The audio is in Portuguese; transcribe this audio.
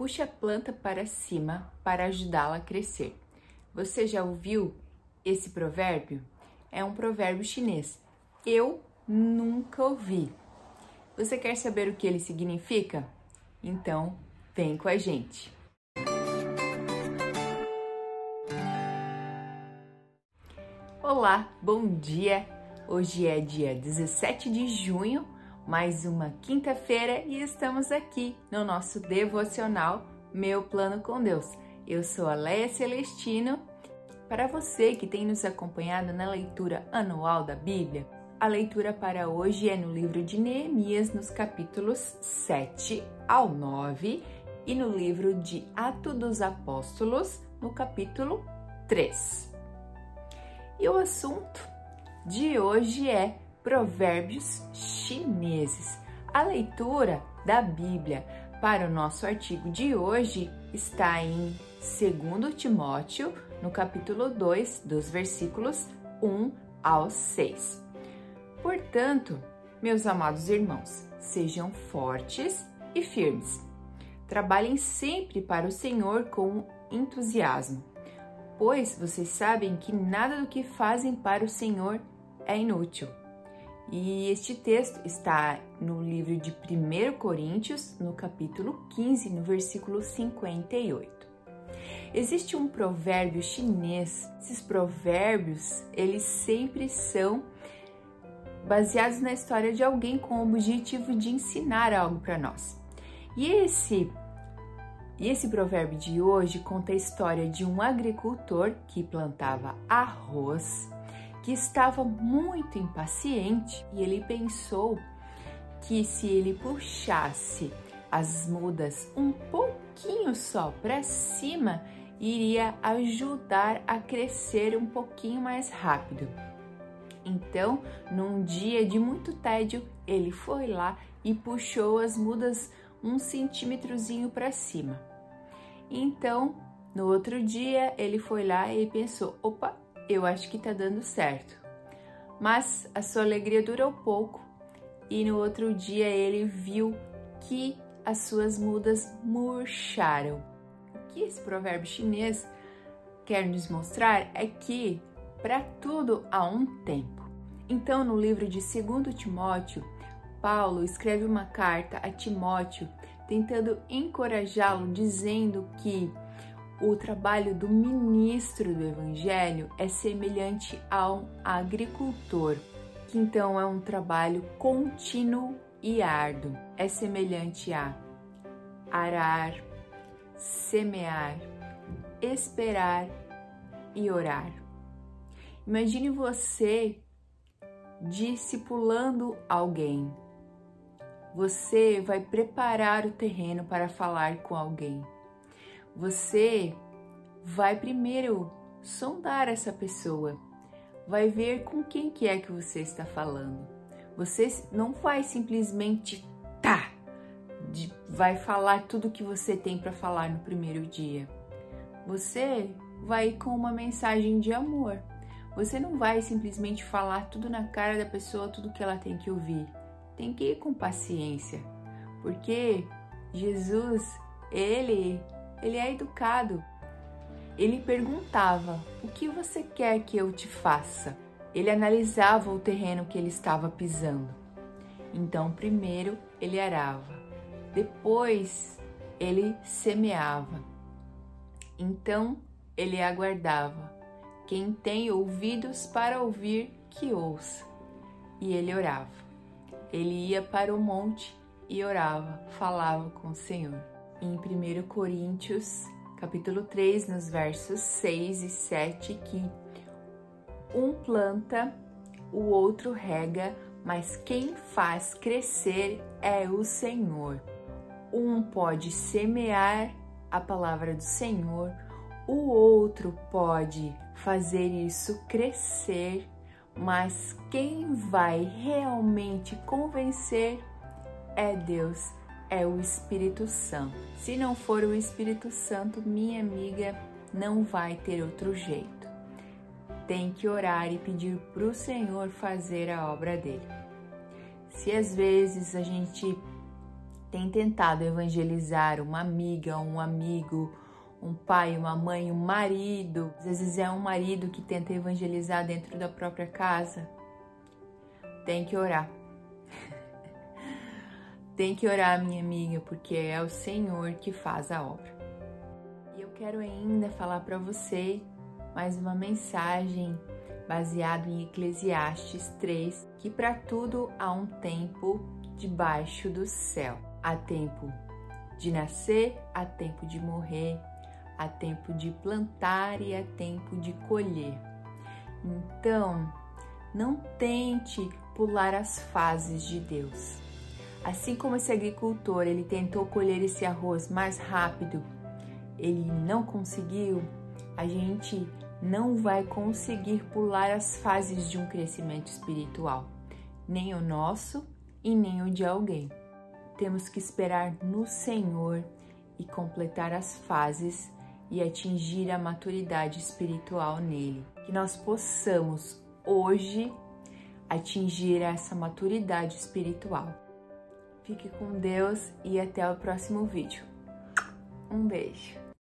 puxe a planta para cima para ajudá-la a crescer. Você já ouviu esse provérbio? É um provérbio chinês. Eu nunca ouvi. Você quer saber o que ele significa? Então, vem com a gente. Olá, bom dia! Hoje é dia 17 de junho, mais uma quinta-feira e estamos aqui no nosso devocional Meu Plano com Deus. Eu sou a Leia Celestino. Para você que tem nos acompanhado na leitura anual da Bíblia, a leitura para hoje é no livro de Neemias, nos capítulos 7 ao 9, e no livro de Atos dos Apóstolos, no capítulo 3. E o assunto de hoje é Provérbios chineses. A leitura da Bíblia para o nosso artigo de hoje está em 2 Timóteo, no capítulo 2, dos versículos 1 ao 6. Portanto, meus amados irmãos, sejam fortes e firmes. Trabalhem sempre para o Senhor com entusiasmo, pois vocês sabem que nada do que fazem para o Senhor é inútil. E este texto está no livro de 1 Coríntios, no capítulo 15, no versículo 58. Existe um provérbio chinês. Esses provérbios, eles sempre são baseados na história de alguém com o objetivo de ensinar algo para nós. E esse e esse provérbio de hoje conta a história de um agricultor que plantava arroz que estava muito impaciente e ele pensou que se ele puxasse as mudas um pouquinho só para cima, iria ajudar a crescer um pouquinho mais rápido. Então, num dia de muito tédio, ele foi lá e puxou as mudas um centímetrozinho para cima. Então, no outro dia, ele foi lá e pensou: opa, eu acho que tá dando certo. Mas a sua alegria durou pouco e no outro dia ele viu que as suas mudas murcharam. O que esse provérbio chinês quer nos mostrar é que para tudo há um tempo. Então, no livro de 2 Timóteo, Paulo escreve uma carta a Timóteo tentando encorajá-lo, dizendo que o trabalho do ministro do Evangelho é semelhante ao agricultor, que então é um trabalho contínuo e árduo. É semelhante a arar, semear, esperar e orar. Imagine você discipulando alguém. Você vai preparar o terreno para falar com alguém você vai primeiro sondar essa pessoa, vai ver com quem que é que você está falando. Você não vai simplesmente tá, de, vai falar tudo o que você tem para falar no primeiro dia. Você vai com uma mensagem de amor. Você não vai simplesmente falar tudo na cara da pessoa, tudo que ela tem que ouvir. Tem que ir com paciência, porque Jesus, ele ele é educado. Ele perguntava: O que você quer que eu te faça? Ele analisava o terreno que ele estava pisando. Então, primeiro ele arava, depois ele semeava. Então ele aguardava. Quem tem ouvidos para ouvir, que ouça. E ele orava. Ele ia para o monte e orava, falava com o Senhor em 1 Coríntios, capítulo 3, nos versos 6 e 7, que um planta, o outro rega, mas quem faz crescer é o Senhor. Um pode semear a palavra do Senhor, o outro pode fazer isso crescer, mas quem vai realmente convencer é Deus é o Espírito Santo. Se não for o Espírito Santo, minha amiga, não vai ter outro jeito. Tem que orar e pedir para o Senhor fazer a obra dele. Se às vezes a gente tem tentado evangelizar uma amiga, um amigo, um pai, uma mãe, um marido. Às vezes é um marido que tenta evangelizar dentro da própria casa. Tem que orar. Tem que orar, minha amiga, porque é o Senhor que faz a obra. E eu quero ainda falar para você mais uma mensagem baseado em Eclesiastes 3, que para tudo há um tempo debaixo do céu. Há tempo de nascer, há tempo de morrer, há tempo de plantar e há tempo de colher. Então, não tente pular as fases de Deus. Assim como esse agricultor, ele tentou colher esse arroz mais rápido, ele não conseguiu, a gente não vai conseguir pular as fases de um crescimento espiritual, nem o nosso e nem o de alguém. Temos que esperar no Senhor e completar as fases e atingir a maturidade espiritual nele. Que nós possamos hoje atingir essa maturidade espiritual. Fique com Deus e até o próximo vídeo. Um beijo.